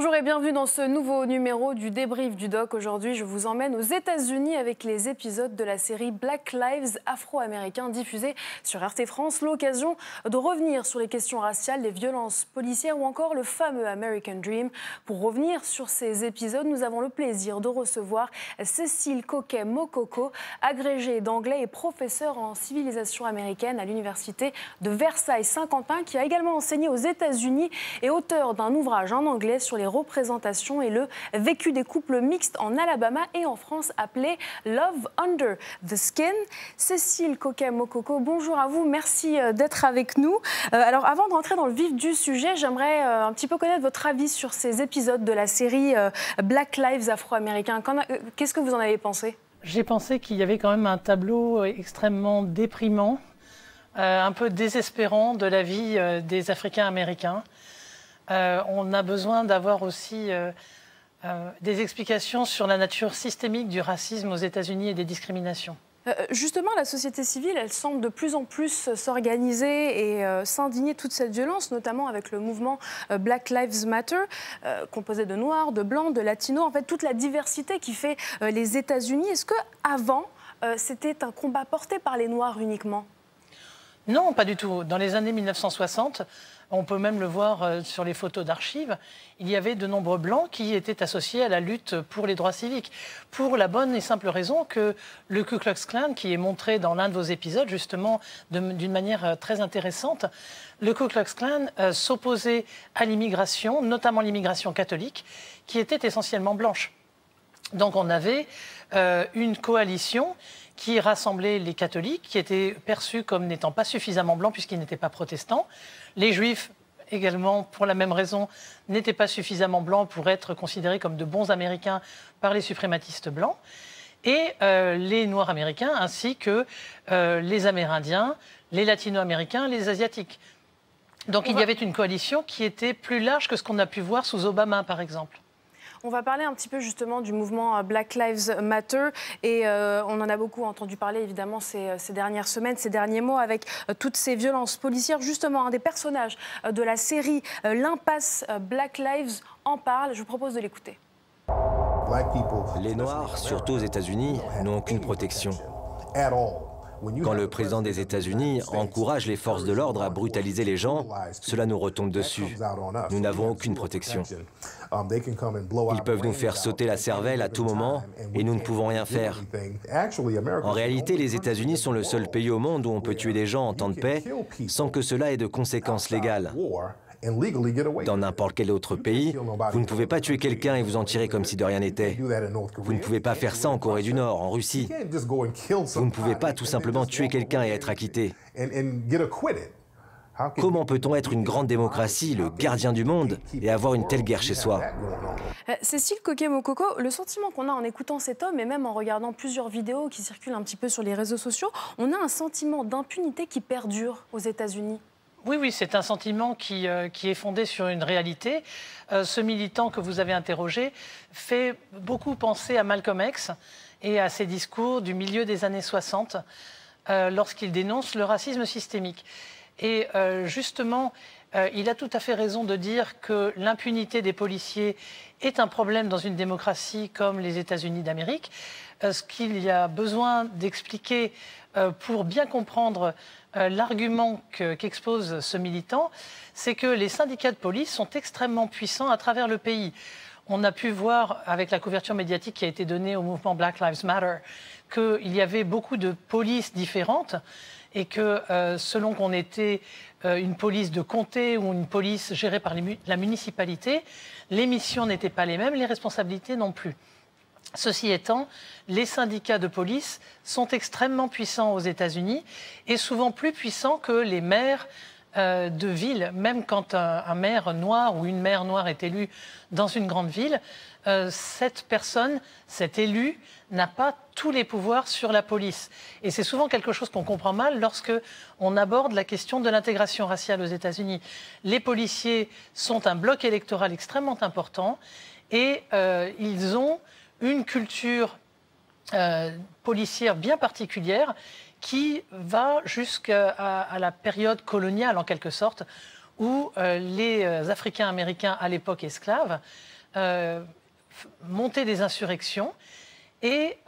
Bonjour et bienvenue dans ce nouveau numéro du débrief du doc. Aujourd'hui, je vous emmène aux États-Unis avec les épisodes de la série Black Lives afro-américains diffusés sur RT France. L'occasion de revenir sur les questions raciales, les violences policières ou encore le fameux American Dream. Pour revenir sur ces épisodes, nous avons le plaisir de recevoir Cécile Coquet-Mokoko, agrégée d'anglais et professeure en civilisation américaine à l'université de Versailles-Saint-Quentin, qui a également enseigné aux États-Unis et auteur d'un ouvrage en anglais sur les représentations et le vécu des couples mixtes en Alabama et en France appelé Love Under the Skin. Cécile Coquet-Mokoko, bonjour à vous, merci euh, d'être avec nous. Euh, alors avant de rentrer dans le vif du sujet, j'aimerais euh, un petit peu connaître votre avis sur ces épisodes de la série Black Lives afro-américains. Qu'est-ce que vous en avez pensé? J'ai pensé qu'il y avait quand même un tableau extrêmement déprimant, un peu désespérant de la vie des Africains américains. Euh, on a besoin d'avoir aussi euh, euh, des explications sur la nature systémique du racisme aux États-Unis et des discriminations. Justement, la société civile, elle semble de plus en plus s'organiser et s'indigner toute cette violence, notamment avec le mouvement Black Lives Matter, composé de noirs, de blancs, de latinos, en fait toute la diversité qui fait les États-Unis. Est-ce que avant, c'était un combat porté par les noirs uniquement? Non, pas du tout. Dans les années 1960, on peut même le voir euh, sur les photos d'archives. Il y avait de nombreux blancs qui étaient associés à la lutte pour les droits civiques. Pour la bonne et simple raison que le Ku Klux Klan, qui est montré dans l'un de vos épisodes, justement, d'une manière euh, très intéressante, le Ku Klux Klan euh, s'opposait à l'immigration, notamment l'immigration catholique, qui était essentiellement blanche. Donc on avait une coalition qui rassemblait les catholiques, qui étaient perçus comme n'étant pas suffisamment blancs puisqu'ils n'étaient pas protestants. Les juifs, également, pour la même raison, n'étaient pas suffisamment blancs pour être considérés comme de bons Américains par les suprématistes blancs. Et euh, les Noirs américains, ainsi que euh, les Amérindiens, les Latino-américains, les Asiatiques. Donc il y avait une coalition qui était plus large que ce qu'on a pu voir sous Obama, par exemple. On va parler un petit peu justement du mouvement euh, Black Lives Matter et euh, on en a beaucoup entendu parler évidemment ces, euh, dernières semaines, ces derniers mois avec toutes ces violences policières. Justement, un des personnages de la série L'impasse Black Lives en parle. Je vous propose de l'écouter. Les Noirs, surtout aux États-Unis, n'ont aucune protection. Quand le président des États-Unis encourage les forces de l'ordre à brutaliser les gens, cela nous retombe dessus. Nous n'avons aucune protection. Ils peuvent nous faire sauter la cervelle à tout moment et nous ne pouvons rien faire. En réalité, les États-Unis sont le seul pays au monde où on peut tuer des gens en temps de paix sans que cela ait de conséquences légales. Dans n'importe quel autre pays, vous ne pouvez pas tuer quelqu'un et vous en tirer comme si de rien n'était. Vous ne pouvez pas faire ça en Corée du Nord, en Russie. Vous ne pouvez pas tout simplement tuer quelqu'un et être acquitté. Comment peut-on être une grande démocratie, le gardien du monde, et avoir une telle guerre chez soi? euh, Cécile Coquet-Mokoko, le sentiment qu'on a en écoutant cet homme et même en regardant plusieurs vidéos qui circulent un petit peu sur les réseaux sociaux, on a un sentiment d'impunité qui perdure aux États-Unis. Oui, oui, c'est un sentiment qui, euh, est fondé sur une réalité. Euh, ce militant que vous avez interrogé fait beaucoup penser à Malcolm X et à ses discours du milieu des années 60 euh, lorsqu'il dénonce le racisme systémique. Et justement, il a tout à fait raison de dire que l'impunité des policiers est un problème dans une démocratie comme les États-Unis d'Amérique. ce qu'il y a besoin d'expliquer pour bien comprendre euh, l'argument qu'expose ce militant, c'est que les syndicats de police sont extrêmement puissants à travers le pays. On a pu voir avec la couverture médiatique qui a été donnée au mouvement Black Lives Matter qu'il y avait beaucoup de polices différentes et que euh, selon qu'on était euh, une police de comté ou une police gérée par la municipalité, les missions n'étaient pas les mêmes, les responsabilités non plus. Ceci étant, les syndicats de police sont extrêmement puissants aux États-Unis et souvent plus puissants que les maires euh, de ville. Même quand un, maire noir ou une maire noire est élu dans une grande ville, euh, cette personne, cet élu, n'a pas tous les pouvoirs sur la police. Et c'est souvent quelque chose qu'on comprend mal lorsque on aborde la question de l'intégration raciale aux États-Unis. Les policiers sont un bloc électoral extrêmement important et euh, ils ont une culture euh, policière bien particulière qui va jusqu'à la période coloniale en quelque sorte, où les Africains américains, à l'époque esclaves, montaient des insurrections et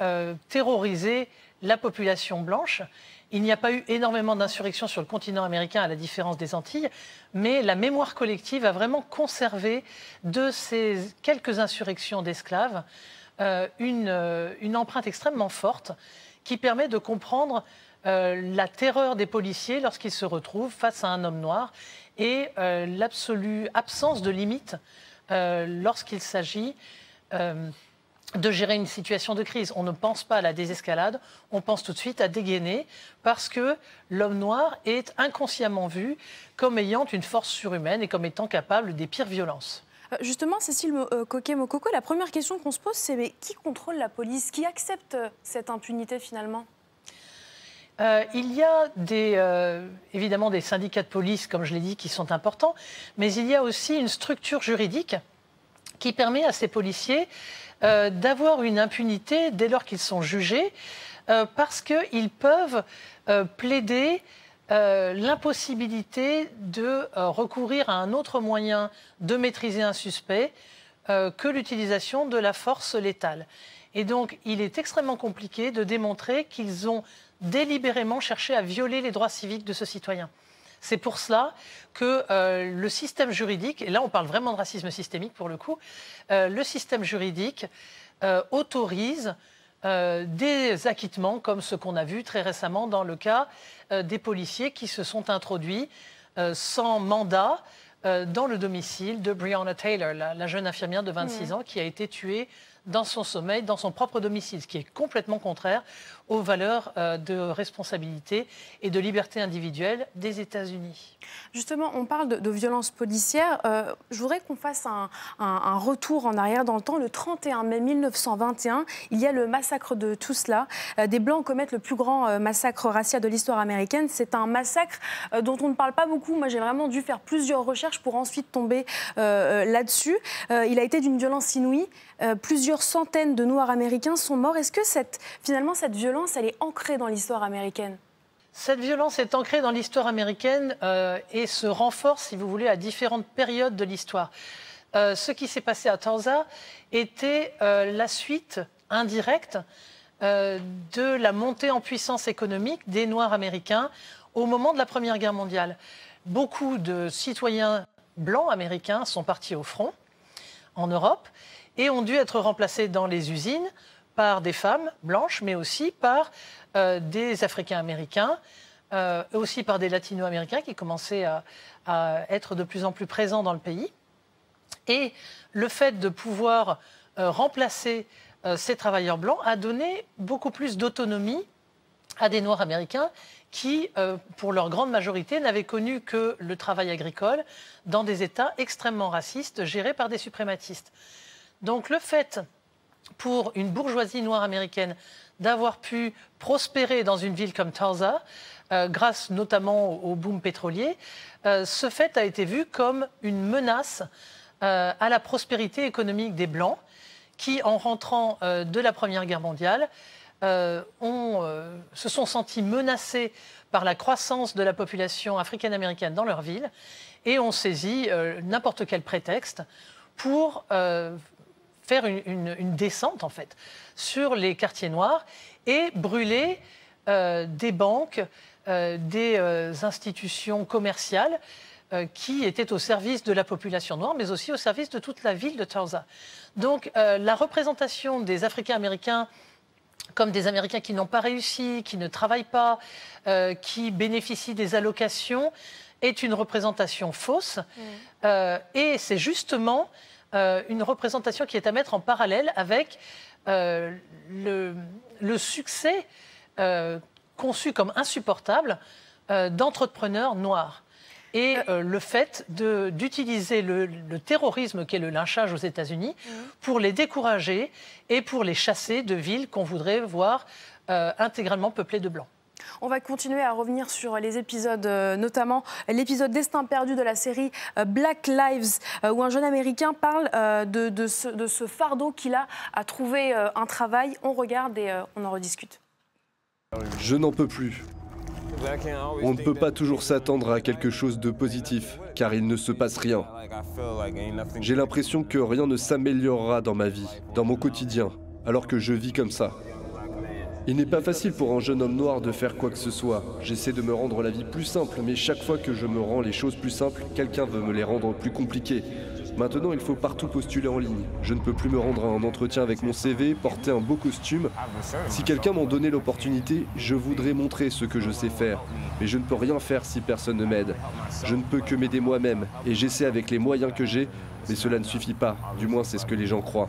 terrorisaient la population blanche. Il n'y a pas eu énormément d'insurrections sur le continent américain, à la différence des Antilles, mais la mémoire collective a vraiment conservé de ces quelques insurrections d'esclaves euh, euh, une, empreinte extrêmement forte qui permet de comprendre euh, la terreur des policiers lorsqu'ils se retrouvent face à un homme noir et l'absolue absence de limite lorsqu'il s'agit de gérer une situation de crise. On ne pense pas à la désescalade, on pense tout de suite à dégainer parce que l'homme noir est inconsciemment vu comme ayant une force surhumaine et comme étant capable des pires violences. Euh, justement, Cécile euh, Coquet-Mokoko, la première question qu'on se pose, c'est mais qui contrôle la police? Qui accepte euh, cette impunité finalement? Il y a des, évidemment des syndicats de police, comme je l'ai dit, qui sont importants, mais il y a aussi une structure juridique qui permet à ces policiers euh, d'avoir une impunité dès lors qu'ils sont jugés, euh, parce qu'ils peuvent euh, plaider l'impossibilité de recourir à un autre moyen de maîtriser un suspect que l'utilisation de la force létale. Et donc, il est extrêmement compliqué de démontrer qu'ils ont délibérément cherché à violer les droits civiques de ce citoyen. C'est pour cela que euh, le système juridique, et là on parle vraiment de racisme systémique pour le coup, euh, le système juridique euh, autorise des acquittements comme ce qu'on a vu très récemment dans le cas des policiers qui se sont introduits sans mandat dans le domicile de Breonna Taylor, la, jeune infirmière de 26 mmh. ans qui a été tuée dans son sommeil, dans son propre domicile, ce qui est complètement contraire aux valeurs euh, de responsabilité et de liberté individuelle des États-Unis. Justement, on parle de, violence policière. Euh, je voudrais qu'on fasse un, retour en arrière dans le temps. Le 31 mai 1921, il y a le massacre de Tulsa. Euh, des Blancs commettent le plus grand massacre racial de l'histoire américaine. C'est un massacre dont on ne parle pas beaucoup. Moi, j'ai vraiment dû faire plusieurs recherches pour ensuite tomber là-dessus. il a été d'une violence inouïe. plusieurs centaines de Noirs américains sont morts. Est-ce que cette, finalement cette violence, elle est ancrée dans l'histoire américaine? Cette violence est ancrée dans l'histoire américaine euh, et se renforce, si vous voulez, à différentes périodes de l'histoire. Euh, ce qui s'est passé à Tulsa était euh, la suite indirecte de la montée en puissance économique des Noirs américains au moment de la Première Guerre mondiale. Beaucoup de citoyens blancs américains sont partis au front en Europe et ont dû être remplacés dans les usines par des femmes blanches, mais aussi par euh, des Africains américains, euh, aussi par des Latino-américains qui commençaient à, être de plus en plus présents dans le pays. Et le fait de pouvoir euh, remplacer ces travailleurs blancs a donné beaucoup plus d'autonomie à des Noirs américains qui, pour leur grande majorité, n'avaient connu que le travail agricole dans des États extrêmement racistes gérés par des suprématistes. Donc le fait pour une bourgeoisie noire américaine d'avoir pu prospérer dans une ville comme Tulsa, euh, grâce notamment au, boom pétrolier, euh, ce fait a été vu comme une menace euh, à la prospérité économique des Blancs, qui, en rentrant de la Première Guerre mondiale, se sont sentis menacés par la croissance de la population africaine-américaine dans leur ville et ont saisi n'importe quel prétexte pour faire une, descente en fait sur les quartiers noirs et brûler euh, des banques, euh, des euh, institutions commerciales qui étaient au service de la population noire, mais aussi au service de toute la ville de Tulsa. Donc la représentation des Africains américains comme des Américains qui n'ont pas réussi, qui ne travaillent pas, qui bénéficient des allocations, est une représentation fausse. Mmh. et c'est justement euh, une représentation qui est à mettre en parallèle avec euh, le, succès euh, conçu comme insupportable d'entrepreneurs noirs. Et le fait d'utiliser le, terrorisme qu'est le lynchage aux États-Unis mmh. pour les décourager et pour les chasser de villes qu'on voudrait voir intégralement peuplées de blancs. On va continuer à revenir sur les épisodes, euh, notamment l'épisode Destin perdu de la série euh, Black Lives, euh, où un jeune Américain parle de, ce, fardeau qu'il a à trouver un travail. On regarde et on en rediscute. Je n'en peux plus. On ne peut pas toujours s'attendre à quelque chose de positif, car il ne se passe rien. J'ai l'impression que rien ne s'améliorera dans ma vie, dans mon quotidien, alors que je vis comme ça. Il n'est pas facile pour un jeune homme noir de faire quoi que ce soit. J'essaie de me rendre la vie plus simple, mais chaque fois que je me rends les choses plus simples, quelqu'un veut me les rendre plus compliquées. Maintenant, il faut partout postuler en ligne. Je ne peux plus me rendre à un entretien avec mon CV, porter un beau costume. Si quelqu'un m'en donnait l'opportunité, je voudrais montrer ce que je sais faire. Mais je ne peux rien faire si personne ne m'aide. Je ne peux que m'aider moi-même, et j'essaie avec les moyens que j'ai, mais cela ne suffit pas, du moins c'est ce que les gens croient.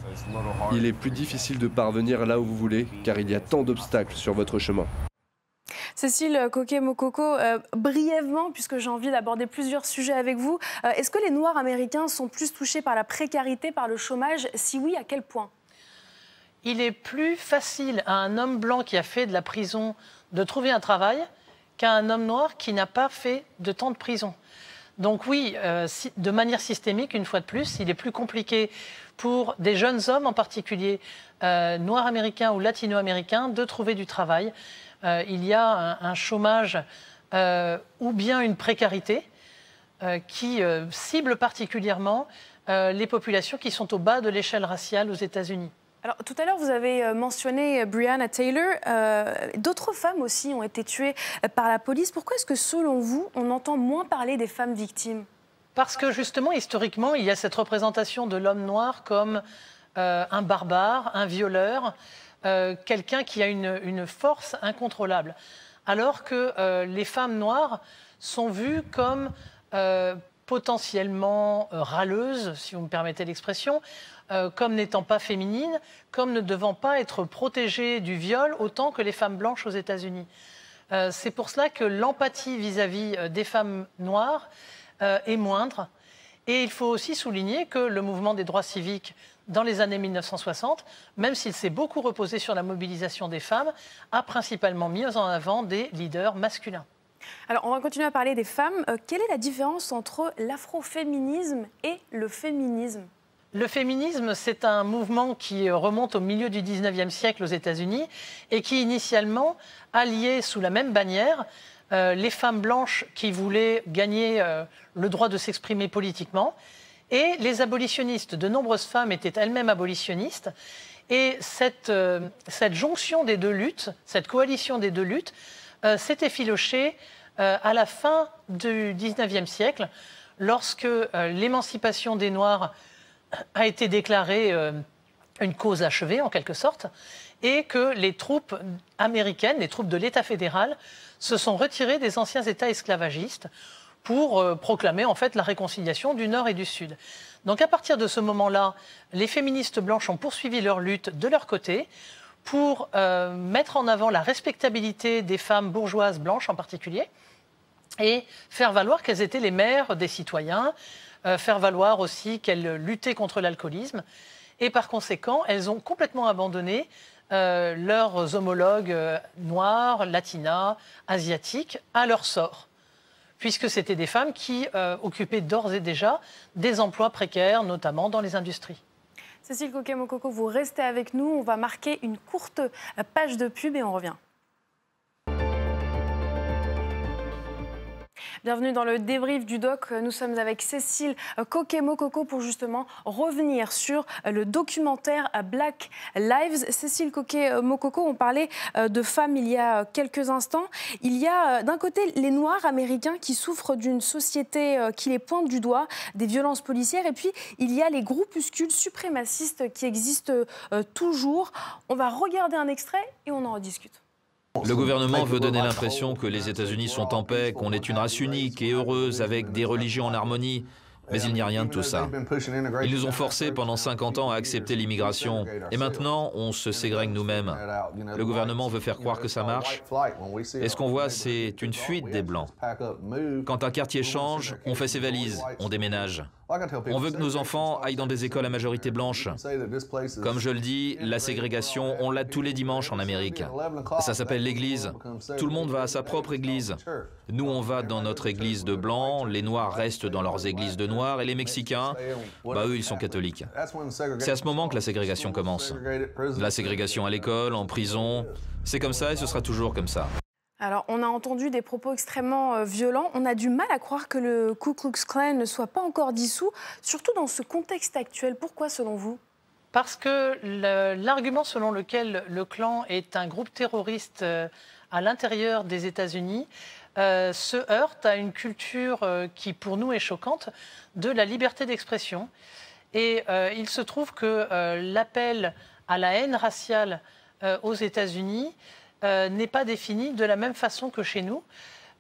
Il est plus difficile de parvenir là où vous voulez, car il y a tant d'obstacles sur votre chemin. Cécile Coquet-Mokoko, euh, brièvement, puisque j'ai envie d'aborder plusieurs sujets avec vous, euh, est-ce que les Noirs américains sont plus touchés par la précarité, par le chômage? Si oui, à quel point? Il est plus facile à un homme blanc qui a fait de la prison de trouver un travail qu'à un homme noir qui n'a pas fait de temps de prison. Donc oui, euh, de manière systémique, une fois de plus, il est plus compliqué pour des jeunes hommes en particulier, noirs américains ou latino-américains, de trouver du travail. Euh, il y a un, chômage euh, ou bien une précarité euh, qui cible particulièrement les populations qui sont au bas de l'échelle raciale aux États-Unis. Alors, tout à l'heure, vous avez mentionné Brianna Taylor. D'autres femmes aussi ont été tuées par la police. Pourquoi est-ce que, selon vous, on entend moins parler des femmes victimes? Parce que, justement, historiquement, il y a cette représentation de l'homme noir comme un barbare, un violeur, euh, quelqu'un qui a une, force incontrôlable. Alors que euh, les femmes noires sont vues comme euh, potentiellement râleuses, si vous me permettez l'expression, comme n'étant pas féminines, comme ne devant pas être protégées du viol autant que les femmes blanches aux États-Unis. C'est pour cela que l'empathie vis-à-vis des femmes noires est moindre. Et il faut aussi souligner que le mouvement des droits civiques dans les années 1960, même s'il s'est beaucoup reposé sur la mobilisation des femmes, a principalement mis en avant des leaders masculins. Alors, on va continuer à parler des femmes. Euh, quelle est la différence entre l'afroféminisme et le féminisme? Le féminisme, c'est un mouvement qui remonte au milieu du 19e siècle aux États-Unis et qui initialement alliait sous la même bannière euh, les femmes blanches qui voulaient gagner euh, le droit de s'exprimer politiquement et les abolitionnistes. De nombreuses femmes étaient elles-mêmes abolitionnistes. Et cette, euh, jonction des deux luttes, cette coalition des deux luttes, euh, s'est effilochée euh, à la fin du XIXe siècle, lorsque l'émancipation des Noirs a été déclarée une cause achevée, en quelque sorte, et que les troupes américaines, les troupes de l'État fédéral, se sont retirées des anciens États esclavagistes pour euh, proclamer en fait la réconciliation du Nord et du Sud. Donc à partir de ce moment-là, les féministes blanches ont poursuivi leur lutte de leur côté pour euh, mettre en avant la respectabilité des femmes bourgeoises blanches en particulier et faire valoir qu'elles étaient les mères des citoyens, euh, faire valoir aussi qu'elles luttaient contre l'alcoolisme. Et par conséquent, elles ont complètement abandonné leurs homologues noirs, latinas, asiatiques à leur sort puisque c'était des femmes qui euh, occupaient d'ores et déjà des emplois précaires, notamment dans les industries. Cécile Coquet-Mokoko, vous restez avec nous. On va marquer une courte page de pub et on revient. Bienvenue dans le débrief du doc. Nous sommes avec Cécile Coquet-Mokoko pour justement revenir sur le documentaire Black Lives. Cécile Coquet-Mokoko, on parlait euh, de femmes il y a quelques instants. Il y a euh, d'un côté les Noirs américains qui souffrent d'une société euh, qui les pointe du doigt, des violences policières, et puis il y a les groupuscules suprémacistes qui existent toujours. On va regarder un extrait et on en rediscute. Le gouvernement veut donner l'impression que les États-Unis sont en paix, qu'on est une race unique et heureuse avec des religions en harmonie. Mais il n'y a rien de tout ça. Ils nous ont forcés pendant 50 ans à accepter l'immigration. Et maintenant, on se ségrègue nous-mêmes. Le gouvernement veut faire croire que ça marche. Et ce qu'on voit, c'est une fuite des Blancs. Quand un quartier change, on fait ses valises, on déménage. On veut que nos enfants aillent dans des écoles à majorité blanche. Comme je le dis, la ségrégation, on l'a tous les dimanches en Amérique. Ça s'appelle l'église. Tout le monde va à sa propre église. Nous, on va dans notre église de blancs, les Noirs restent dans leurs églises de Noirs, et les Mexicains, bah eux, ils sont catholiques. C'est à ce moment que la ségrégation commence. La ségrégation à l'école, en prison, c'est comme ça et ce sera toujours comme ça. Alors, on a entendu des propos extrêmement euh, violents. On a du mal à croire que le Ku Klux Klan ne soit pas encore dissous, surtout dans ce contexte actuel. Pourquoi, selon vous? Parce que l'argument selon lequel le clan est un groupe terroriste euh, à l'intérieur des États-Unis euh, se heurte à une culture qui, pour nous, est choquante, de la liberté d'expression. Et il se trouve que l'appel à la haine raciale aux États-Unis euh, n'est pas définie de la même façon que chez nous,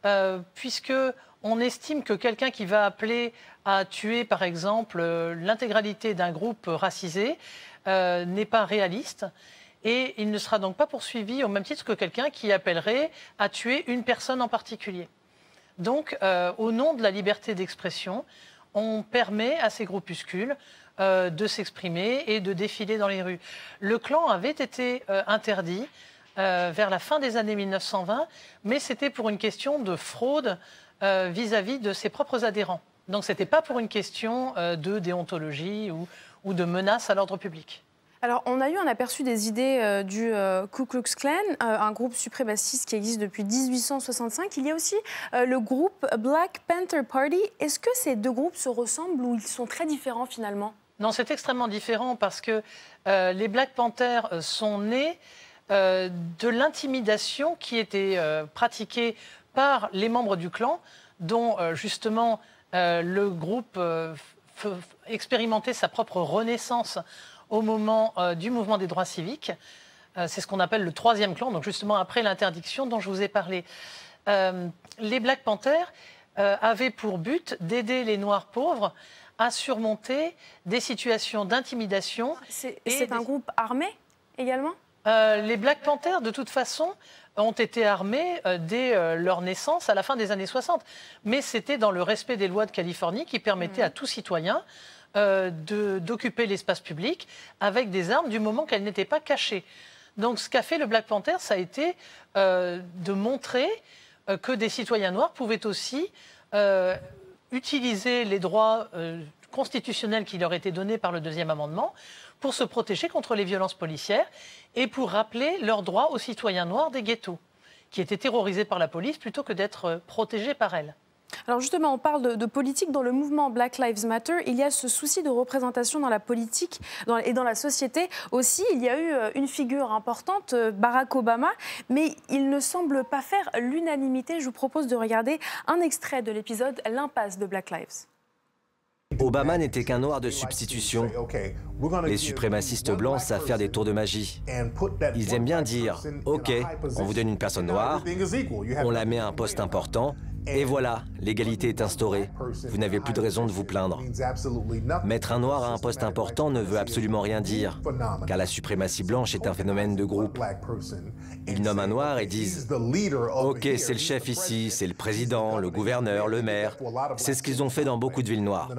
euh, puisque on estime que quelqu'un qui va appeler à tuer, par exemple, euh, l'intégralité d'un groupe racisé n'est pas réaliste. Et il ne sera donc pas poursuivi au même titre que quelqu'un qui appellerait à tuer une personne en particulier. Donc, au nom de la liberté d'expression, on permet à ces groupuscules de s'exprimer et de défiler dans les rues. Le clan avait été interdit euh, vers la fin des années 1920, mais c'était pour une question de fraude euh, vis-à-vis de ses propres adhérents. Donc ce n'était pas pour une question euh, de déontologie ou, ou de menace à l'ordre public. Alors, on a eu un aperçu des idées du Ku Klux Klan, un groupe suprémaciste qui existe depuis 1865. Il y a aussi le groupe Black Panther Party. Est-ce que ces deux groupes se ressemblent ou ils sont très différents finalement? Non, c'est extrêmement différent parce que les Black Panthers sont nés euh, de l'intimidation qui était euh, pratiquée par les membres du clan, dont euh, justement le groupe expérimentait sa propre renaissance au moment du mouvement des droits civiques. C'est ce qu'on appelle le troisième clan, donc justement après l'interdiction dont je vous ai parlé. les Black Panthers avaient pour but d'aider les Noirs pauvres à surmonter des situations d'intimidation. C'est un groupe armé également? Euh, les Black Panthers, de toute façon, ont été armés euh, dès euh, leur naissance à la fin des années 60. Mais c'était dans le respect des lois de Californie qui permettaient mmh. à tout citoyen d'occuper l'espace public avec des armes du moment qu'elles n'étaient pas cachées. Donc ce qu'a fait le Black Panther, ça a été de montrer que des citoyens noirs pouvaient aussi utiliser les droits constitutionnels qui leur étaient donnés par le deuxième amendement pour se protéger contre les violences policières et pour rappeler leurs droits aux citoyens noirs des ghettos, qui étaient terrorisés par la police plutôt que d'être euh, protégés par elle. Alors justement, on parle de, politique. Dans le mouvement Black Lives Matter, il y a ce souci de représentation dans la politique et dans la société aussi. Il y a eu euh, une figure importante, euh, Barack Obama, mais il ne semble pas faire l'unanimité. Je vous propose de regarder un extrait de l'épisode L'impasse de Black Lives. Obama n'était qu'un noir de substitution. Les suprémacistes blancs savent faire des tours de magie. Ils aiment bien dire, OK, on vous donne une personne noire, on la met à un poste important, et voilà, l'égalité est instaurée. Vous n'avez plus de raison de vous plaindre. Mettre un noir à un poste important ne veut absolument rien dire, car la suprématie blanche est un phénomène de groupe. Ils nomment un noir et disent Ok, c'est le chef ici, c'est le président, le gouverneur, le maire. C'est ce qu'ils ont fait dans beaucoup de villes noires.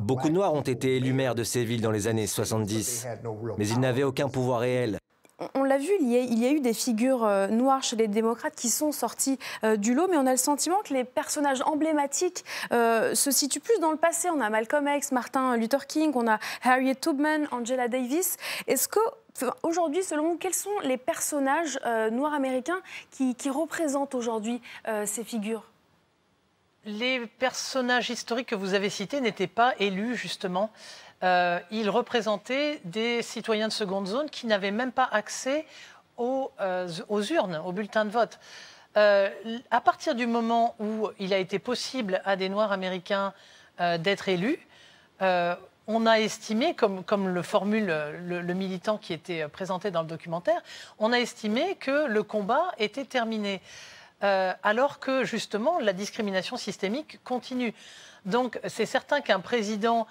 Beaucoup de noirs ont été élus maires de ces villes dans les années 70, mais ils n'avaient aucun pouvoir réel on l'a vu, il y, a, eu des figures euh, noires chez les démocrates qui sont sorties euh, du lot, mais on a le sentiment que les personnages emblématiques euh, se situent plus dans le passé. On a Malcolm X, Martin Luther King, on a Harriet Tubman, Angela Davis. Est-ce que Aujourd'hui, selon vous, quels sont les personnages noirs américains qui, qui représentent aujourd'hui ces figures? Les personnages historiques que vous avez cités n'étaient pas élus justement euh, il représentait des citoyens de seconde zone qui n'avaient même pas accès aux, euh, urnes, aux bulletins de vote. Euh, à partir du moment où il a été possible à des Noirs américains d'être élus, on a estimé, comme, le formule le, militant qui était présenté dans le documentaire, on a estimé que le combat était terminé, alors que justement la discrimination systémique continue. Donc c'est certain qu'un président euh,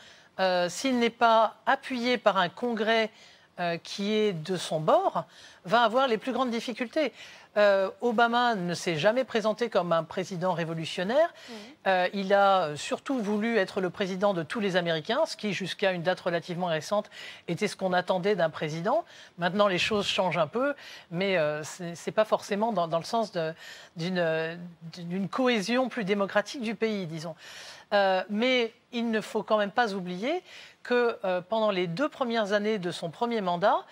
s'il n'est pas appuyé par un Congrès euh, qui est de son bord, va avoir les plus grandes difficultés. Euh, Obama ne s'est jamais présenté comme un président révolutionnaire. Mmh. il a surtout voulu être le président de tous les Américains, ce qui, jusqu'à une date relativement récente, était ce qu'on attendait d'un président. Maintenant, les choses changent un peu, mais ce n'est pas forcément dans, dans le sens d'une cohésion plus démocratique du pays, disons. Euh, mais il ne faut quand même pas oublier que euh, pendant les deux premières années de son premier mandat,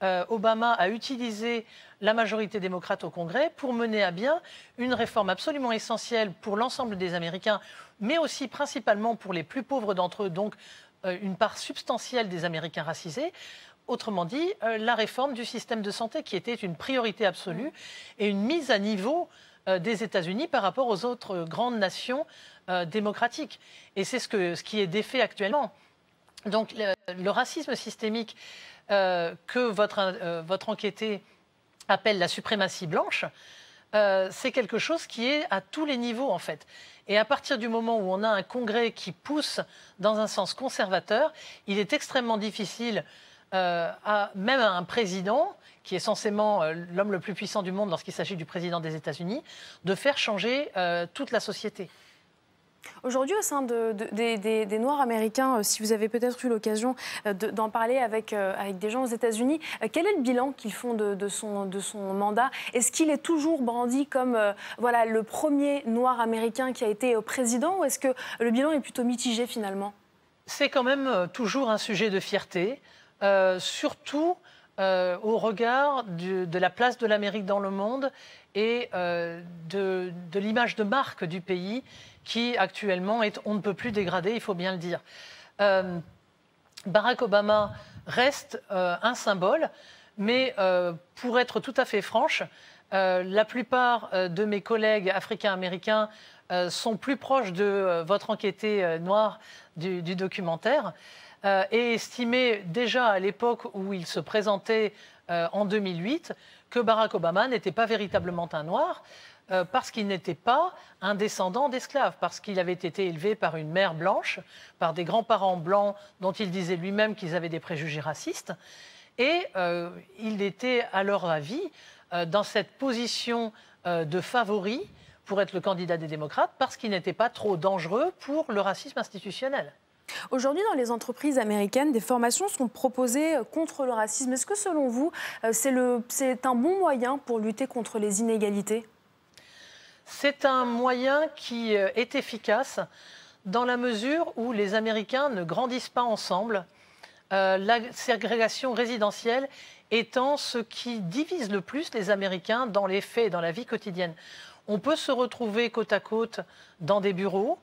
Obama a utilisé la majorité démocrate au Congrès pour mener à bien une réforme absolument essentielle pour l'ensemble des Américains, mais aussi principalement pour les plus pauvres d'entre eux, donc une part substantielle des Américains racisés. Autrement dit, la réforme du système de santé qui était une priorité absolue et une mise à niveau des États-Unis par rapport aux autres grandes nations démocratiques. Et c'est ce, ce qui est défait actuellement. Donc le, racisme systémique euh, que votre, euh, votre enquêté appelle la suprématie blanche, euh, c'est quelque chose qui est à tous les niveaux en fait. Et à partir du moment où on a un Congrès qui pousse dans un sens conservateur, il est extrêmement difficile, même à un président, qui est censément l'homme le plus puissant du monde lorsqu'il s'agit du président des États-Unis, de faire changer toute la société. Aujourd'hui, au sein des, Noirs américains, euh, si vous avez peut-être eu l'occasion euh, d'en parler avec, euh, avec des gens aux États-Unis, quel est le bilan qu'ils font de, son, de son mandat? Est-ce qu'il est toujours brandi comme voilà, le premier Noir américain qui a été président ou est-ce que le bilan est plutôt mitigé finalement? C'est quand même toujours un sujet de fierté, surtout au regard de la place de l'Amérique dans le monde et de, de l'image de marque du pays qui actuellement est on ne peut plus dégrader, il faut bien le dire. Euh, Barack Obama reste euh, un symbole, mais euh, pour être tout à fait franche, la plupart de mes collègues africains-américains sont plus proches de votre enquêté noir du, du documentaire et estimaient déjà à l'époque où il se présentait en 2008 que Barack Obama n'était pas véritablement un noir. Euh, parce qu'il n'était pas un descendant d'esclaves, parce qu'il avait été élevé par une mère blanche, par des grands-parents blancs dont il disait lui-même qu'ils avaient des préjugés racistes. Et euh, il était, à leur avis, euh, dans cette position de favori pour être le candidat des démocrates, parce qu'il n'était pas trop dangereux pour le racisme institutionnel. Aujourd'hui, dans les entreprises américaines, des formations sont proposées contre le racisme. Est-ce que, selon vous, c'est un bon moyen pour lutter contre les inégalités? C'est un moyen qui euh, est efficace dans la mesure où les Américains ne grandissent pas ensemble, euh, la ségrégation résidentielle étant ce qui divise le plus les Américains dans les faits, dans la vie quotidienne. On peut se retrouver côte à côte dans des bureaux,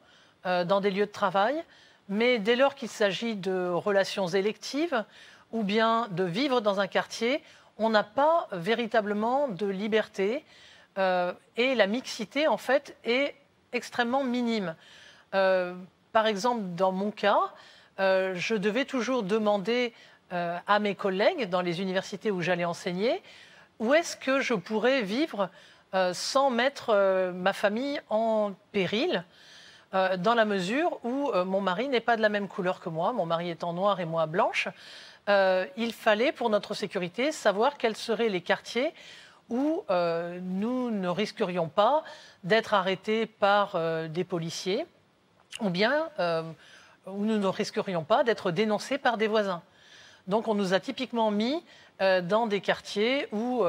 euh, dans des lieux de travail, mais dès lors qu'il s'agit de relations électives ou bien de vivre dans un quartier, on n'a pas véritablement de liberté, euh, et la mixité, en fait, est extrêmement minime. Euh, par exemple, dans mon cas, euh, je devais toujours demander à mes collègues dans les universités où j'allais enseigner où est-ce que je pourrais vivre sans mettre ma famille en péril, dans la mesure où mon mari n'est pas de la même couleur que moi, mon mari étant noir et moi blanche. il fallait, pour notre sécurité, savoir quels seraient les quartiers où euh, nous ne risquerions pas d'être arrêtés par euh, des policiers ou bien euh, où nous ne risquerions pas d'être dénoncés par des voisins. Donc on nous a typiquement mis dans des quartiers où,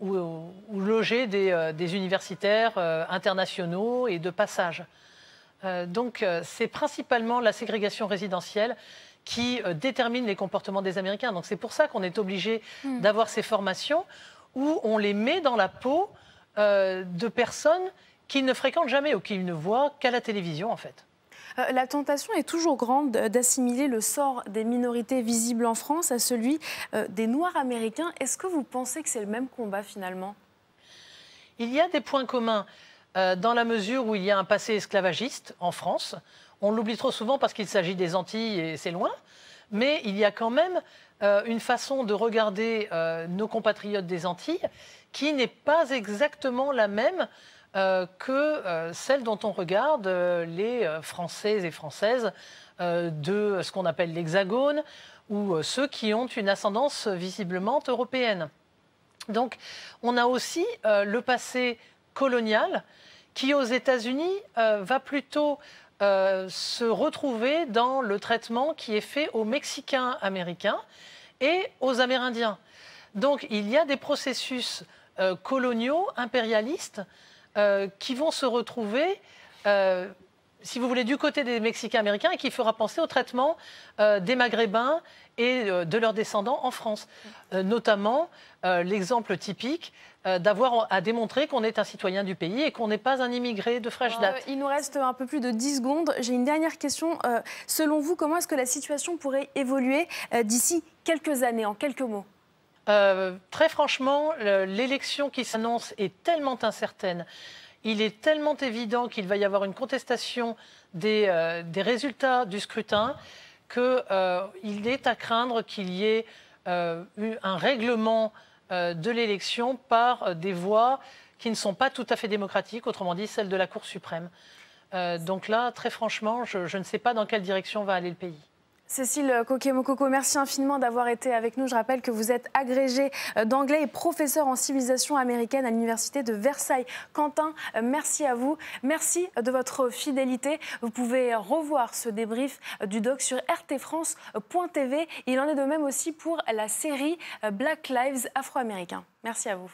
où, logeaient des, universitaires internationaux et de passage. Donc c'est principalement la ségrégation résidentielle qui détermine les comportements des Américains. Donc c'est pour ça qu'on est obligé hmm. d'avoir ces formations où on les met dans la peau euh, de personnes qu'ils ne fréquentent jamais ou qu'ils ne voient qu'à la télévision en fait. Euh, la tentation est toujours grande d'assimiler le sort des minorités visibles en France à celui euh, des Noirs américains. Est-ce que vous pensez que c'est le même combat finalement? Il y a des points communs dans la mesure où il y a un passé esclavagiste en France. On l'oublie trop souvent parce qu'il s'agit des Antilles et c'est loin. Mais il y a quand même euh, une façon de regarder euh, nos compatriotes des Antilles qui n'est pas exactement la même euh, que celle dont on regarde les Français et Françaises de ce qu'on appelle l'Hexagone ou ceux qui ont une ascendance visiblement européenne. Donc on a aussi le passé colonial qui aux États-Unis va plutôt se retrouver dans le traitement qui est fait aux Mexicains américains et aux Amérindiens. Donc il y a des processus euh, coloniaux, impérialistes, euh, qui vont se retrouver, euh, si vous voulez, du côté des Mexicains américains et qui fera penser au traitement des Maghrébins et de leurs descendants en France. notamment l'exemple typique d'avoir à démontrer qu'on est un citoyen du pays et qu'on n'est pas un immigré de fraîche date. il nous reste un peu plus de 10 secondes. J'ai une dernière question. selon vous, comment est-ce que la situation pourrait évoluer d'ici quelques années, en quelques mots? Très franchement, l'élection qui s'annonce est tellement incertaine il est tellement évident qu'il va y avoir une contestation des, euh, résultats du scrutin qu'il euh, est à craindre qu'il y ait euh, un règlement de l'élection par des voix qui ne sont pas tout à fait démocratiques, autrement dit celles de la Cour suprême. donc là, très franchement, je ne sais pas dans quelle direction va aller le pays. Cécile Kokemokoko, merci infiniment d'avoir été avec nous. Je rappelle que vous êtes agrégée euh, d'anglais et professeur en civilisation américaine à l'Université de Versailles. Quentin, euh, merci à vous. Merci de votre fidélité. Vous pouvez revoir ce débrief euh, du doc sur rtfrance.tv. Il en est de même aussi pour la série Black Lives Afro-Américains. Merci à vous.